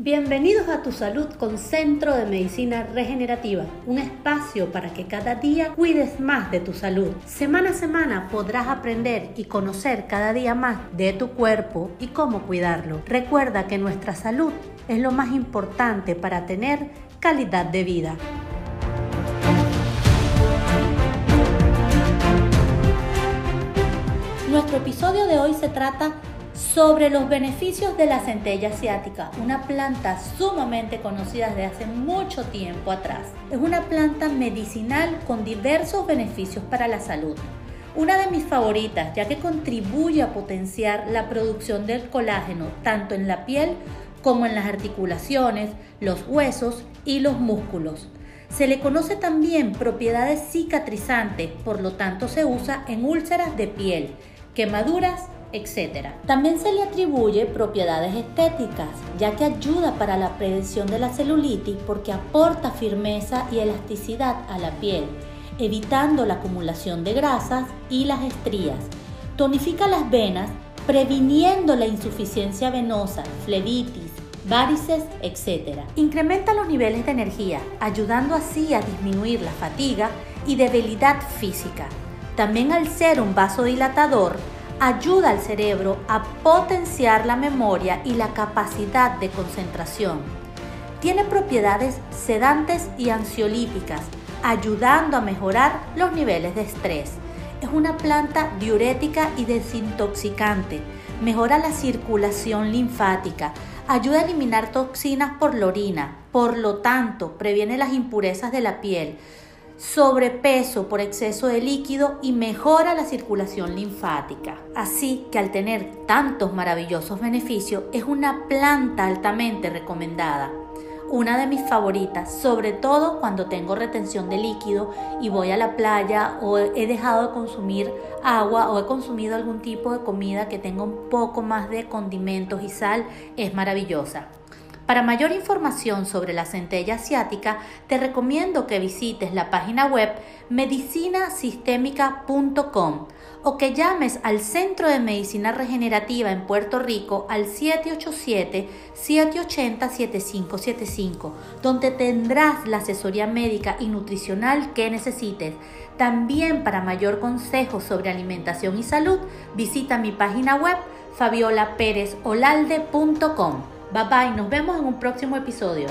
Bienvenidos a Tu Salud con Centro de Medicina Regenerativa, un espacio para que cada día cuides más de tu salud. Semana a semana podrás aprender y conocer cada día más de tu cuerpo y cómo cuidarlo. Recuerda que nuestra salud es lo más importante para tener calidad de vida. Nuestro episodio de hoy se trata sobre los beneficios de la centella asiática, una planta sumamente conocida desde hace mucho tiempo atrás. Es una planta medicinal con diversos beneficios para la salud. Una de mis favoritas, ya que contribuye a potenciar la producción del colágeno tanto en la piel como en las articulaciones, los huesos y los músculos. Se le conoce también propiedades cicatrizantes, por lo tanto se usa en úlceras de piel, quemaduras etc. También se le atribuye propiedades estéticas, ya que ayuda para la prevención de la celulitis porque aporta firmeza y elasticidad a la piel, evitando la acumulación de grasas y las estrías. Tonifica las venas, previniendo la insuficiencia venosa, flebitis, varices, etc. Incrementa los niveles de energía, ayudando así a disminuir la fatiga y debilidad física. También al ser un vasodilatador, ayuda al cerebro a potenciar la memoria y la capacidad de concentración. Tiene propiedades sedantes y ansiolíticas, ayudando a mejorar los niveles de estrés. Es una planta diurética y desintoxicante. Mejora la circulación linfática. Ayuda a eliminar toxinas por la orina. Por lo tanto, previene las impurezas de la piel sobrepeso por exceso de líquido y mejora la circulación linfática. Así que al tener tantos maravillosos beneficios es una planta altamente recomendada. Una de mis favoritas, sobre todo cuando tengo retención de líquido y voy a la playa o he dejado de consumir agua o he consumido algún tipo de comida que tenga un poco más de condimentos y sal, es maravillosa. Para mayor información sobre la centella asiática, te recomiendo que visites la página web medicinasistémica.com o que llames al Centro de Medicina Regenerativa en Puerto Rico al 787-780-7575, donde tendrás la asesoría médica y nutricional que necesites. También para mayor consejo sobre alimentación y salud, visita mi página web fabiolaperezolalde.com. Bye bye, nos vemos en un próximo episodio.